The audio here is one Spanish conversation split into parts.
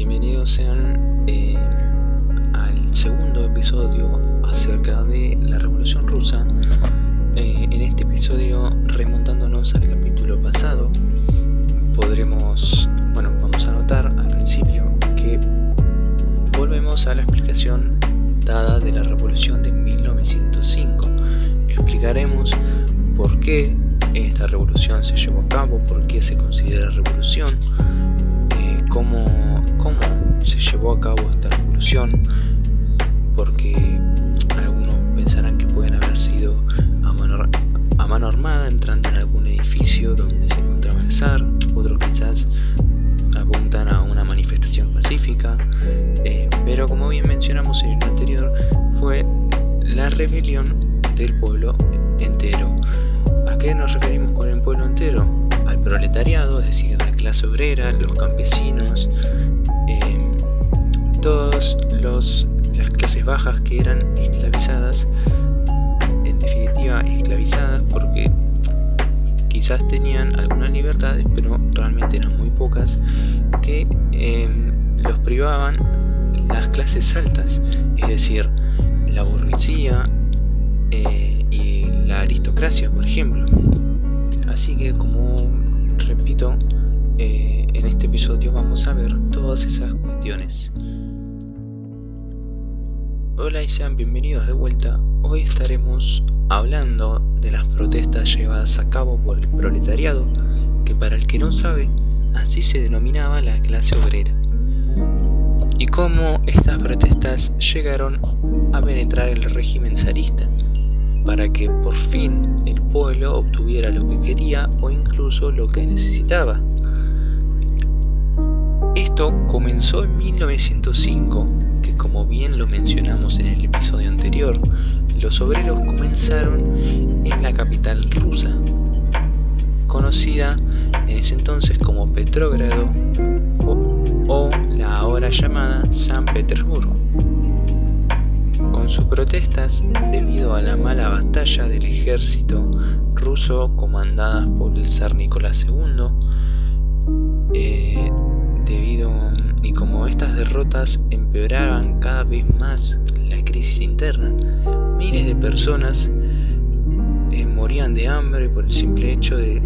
bienvenidos sean eh, al segundo episodio acerca de la Revolución Rusa. Eh, en este episodio, remontándonos al capítulo pasado, podremos, bueno, vamos a notar al principio que volvemos a la explicación dada de la Revolución de 1905. Explicaremos por qué esta revolución se llevó a cabo, por qué se considera revolución, eh, cómo, cómo se llevó a cabo esta revolución, porque algunos pensarán que pueden haber sido a mano, a mano armada entrando en algún edificio donde se encontraba el zar, otros quizás apuntan a una manifestación pacífica, eh, pero como bien mencionamos en el anterior, fue la rebelión del pueblo entero. ¿A qué nos referimos con el pueblo entero? Al proletariado, es decir, la clase obrera, los campesinos, eh, todas las clases bajas que eran esclavizadas, en definitiva esclavizadas porque quizás tenían algunas libertades, pero realmente eran muy pocas, que em, los privaban las clases altas, es decir, la burguesía eh, y la aristocracia, por ejemplo. Así que, como repito, eh, en este episodio vamos a ver todas esas cuestiones. Hola y sean bienvenidos de vuelta. Hoy estaremos hablando de las protestas llevadas a cabo por el proletariado, que para el que no sabe, así se denominaba la clase obrera. Y cómo estas protestas llegaron a penetrar el régimen zarista, para que por fin el pueblo obtuviera lo que quería o incluso lo que necesitaba. Comenzó en 1905 que como bien lo mencionamos en el episodio anterior, los obreros comenzaron en la capital rusa, conocida en ese entonces como Petrogrado o, la ahora llamada San Petersburgo. Con sus protestas debido a la mala batalla del ejército ruso comandadas por el zar Nicolás II, estas derrotas empeoraban cada vez más la crisis interna, miles de personas eh, morían de hambre por el simple hecho de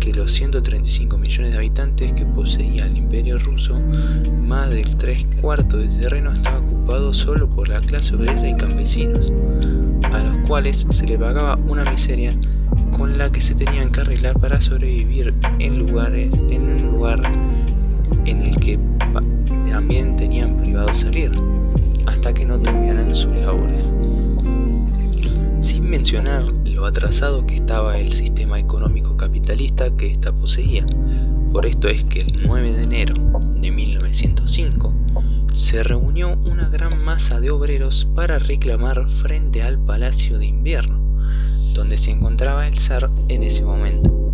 que los 135 millones de habitantes que poseía el imperio ruso, más del tres cuartos del terreno estaba ocupado solo por la clase obrera y campesinos, a los cuales se le pagaba una miseria con la que se tenían que arreglar para sobrevivir en lugares en un lugar en el que también tenían privado salir, hasta que no terminaran sus labores. Sin mencionar lo atrasado que estaba el sistema económico capitalista que ésta poseía. Por esto es que el 9 de enero de 1905 se reunió una gran masa de obreros para reclamar frente al Palacio de Invierno, donde se encontraba el zar en ese momento.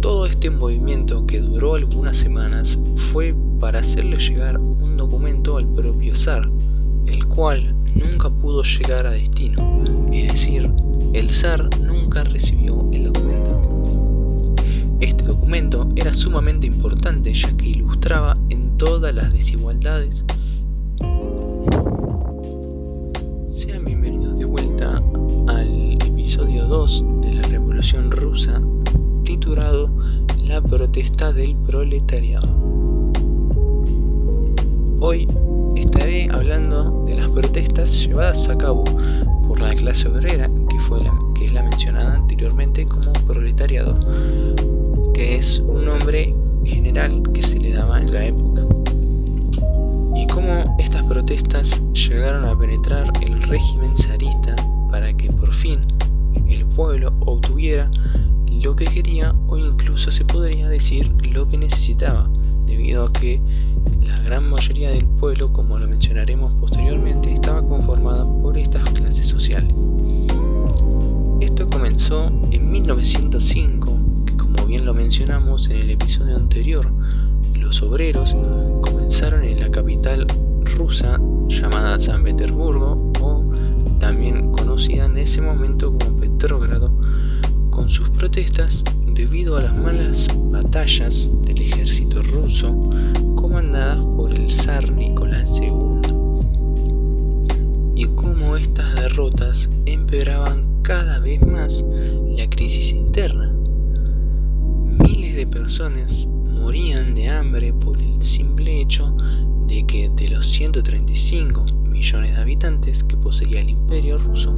Todo este movimiento que duró algunas semanas fue para hacerle llegar un documento al propio zar, el cual nunca pudo llegar a destino, es decir, el zar nunca recibió el documento. Este documento era sumamente importante ya que ilustraba en todas las desigualdades. Sean bienvenidos de vuelta al episodio 2 de la Revolución Rusa titulado La protesta del proletariado. Hoy estaré hablando de las protestas llevadas a cabo por la clase obrera, que, fue que es la mencionada anteriormente como proletariado, que es un nombre general que se le daba en la época. Y cómo estas protestas llegaron a penetrar el régimen zarista para que por fin el pueblo obtuviera lo que quería o incluso se podría decir lo que necesitaba, debido a que la gran mayoría del pueblo, como lo mencionaremos posteriormente, estaba conformada por estas clases sociales. Esto comenzó en 1905, que como bien lo mencionamos en el episodio anterior, los obreros comenzaron en la capital rusa llamada San Petersburgo o también conocida en ese momento como Petrógrado, con sus protestas debido a las malas batallas del ejército ruso comandadas por el zar Nicolás II y cómo estas derrotas empeoraban cada vez más la crisis interna. Miles de personas morían de hambre por el simple hecho de que de los 135 millones de habitantes que poseía el imperio ruso,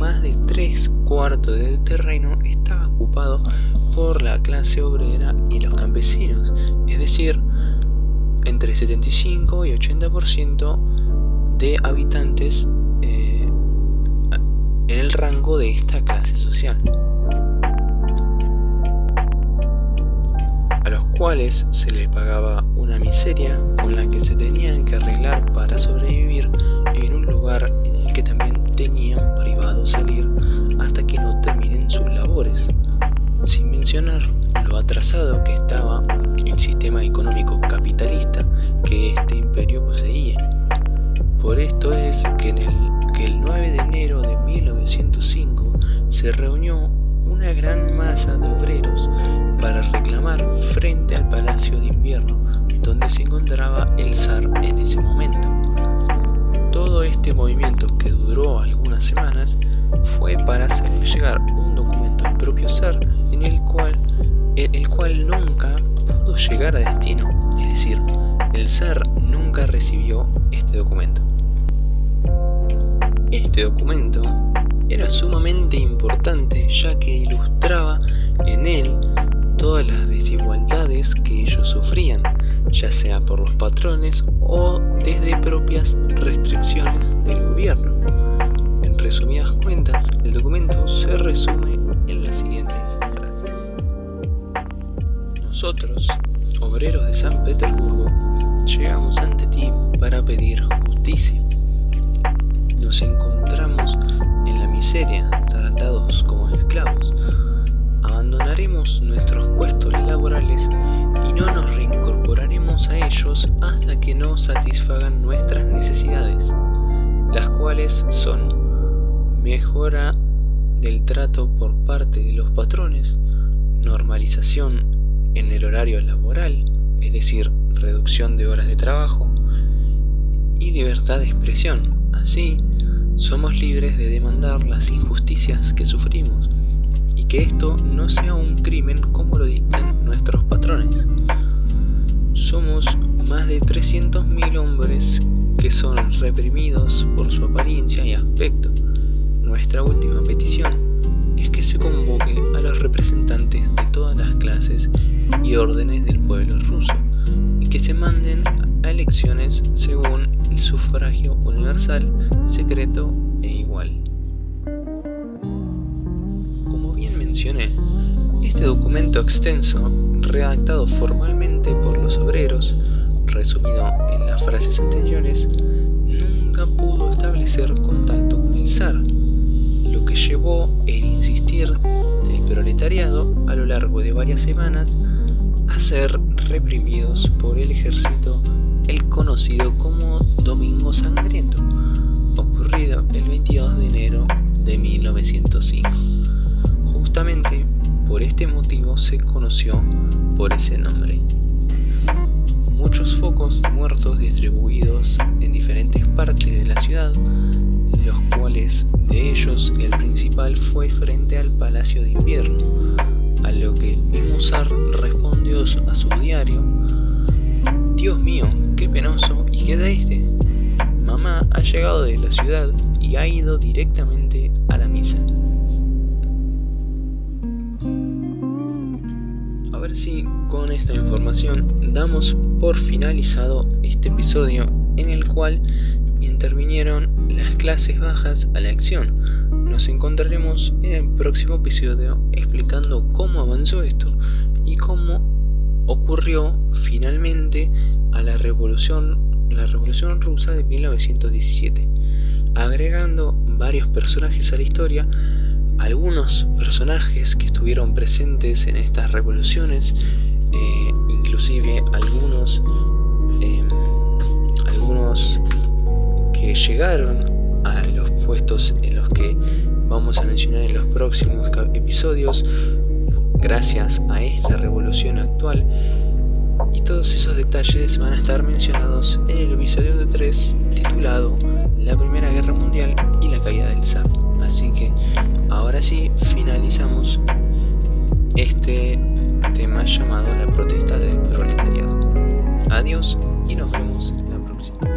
más de tres cuartos del terreno estaba ocupado por la clase obrera y los campesinos, es decir, entre 75 y 80% de habitantes eh, en el rango de esta clase social. A los cuales se les pagaba una miseria con la que se tenían que arreglar para sobrevivir en un lugar en el que también tenían mencionar lo atrasado que estaba el sistema económico capitalista que este imperio poseía. Por esto es que, en el, que el 9 de enero de 1905 se reunió una gran masa de obreros para reclamar frente al Palacio de Invierno donde se encontraba el zar en ese momento. Todo este movimiento que duró algunas semanas fue para hacerle llegar un documento al propio zar el cual, el cual nunca pudo llegar a destino, es decir, el zar nunca recibió este documento. Este documento era sumamente importante ya que ilustraba en él todas las desigualdades que ellos sufrían, ya sea por los patrones o desde propias restricciones del gobierno. En resumidas cuentas, el documento se resume en las siguientes. Nosotros, obreros de San Petersburgo, llegamos ante ti para pedir justicia. Nos encontramos en la miseria, tratados como esclavos. Abandonaremos nuestros puestos laborales y no nos reincorporaremos a ellos hasta que no satisfagan nuestras necesidades, las cuales son mejora del trato por parte de los patrones, normalización en el horario laboral, es decir, reducción de horas de trabajo, y libertad de expresión. Así, somos libres de demandar las injusticias que sufrimos y que esto no sea un crimen como lo dictan nuestros patrones. Somos más de 300.000 hombres que son reprimidos por su apariencia y aspecto. Nuestra última petición es que se convoque a los representantes de todas las clases y órdenes del pueblo ruso y que se manden a elecciones según el sufragio universal, secreto e igual. Como bien mencioné, este documento extenso, redactado formalmente por los obreros, resumido en las frases anteriores, nunca pudo establecer contacto con el zar, lo que llevó el insistir proletariado a lo largo de varias semanas a ser reprimidos por el ejército, el conocido como Domingo Sangriento, ocurrido el 22 de enero de 1905. Justamente por este motivo se conoció por ese nombre. Muchos focos muertos distribuidos en diferentes partes de la ciudad, los cuales de ellos el principal fue frente al Palacio de Invierno, a lo que el mismo zar respondió a su diario, Dios mío, qué penoso y qué triste. Mamá ha llegado de la ciudad y ha ido directamente a la misa. A ver si con esta información damos por finalizado este episodio en el cual intervinieron las clases bajas a la acción. Nos encontraremos en el próximo episodio explicando cómo avanzó esto y cómo ocurrió finalmente a la revolución, la revolución rusa de 1917, agregando varios personajes a la historia, algunos personajes que estuvieron presentes en estas revoluciones, eh, inclusive algunos, em, algunos que llegaron a los puestos en los que vamos a mencionar en los próximos episodios gracias a esta revolución actual y todos esos detalles van a estar mencionados en el episodio de 3 titulado La Primera Guerra Mundial y la caída del zar. Así que ahora sí finalizamos este tema llamado la protesta del proletariado. Adiós y nos vemos la próxima.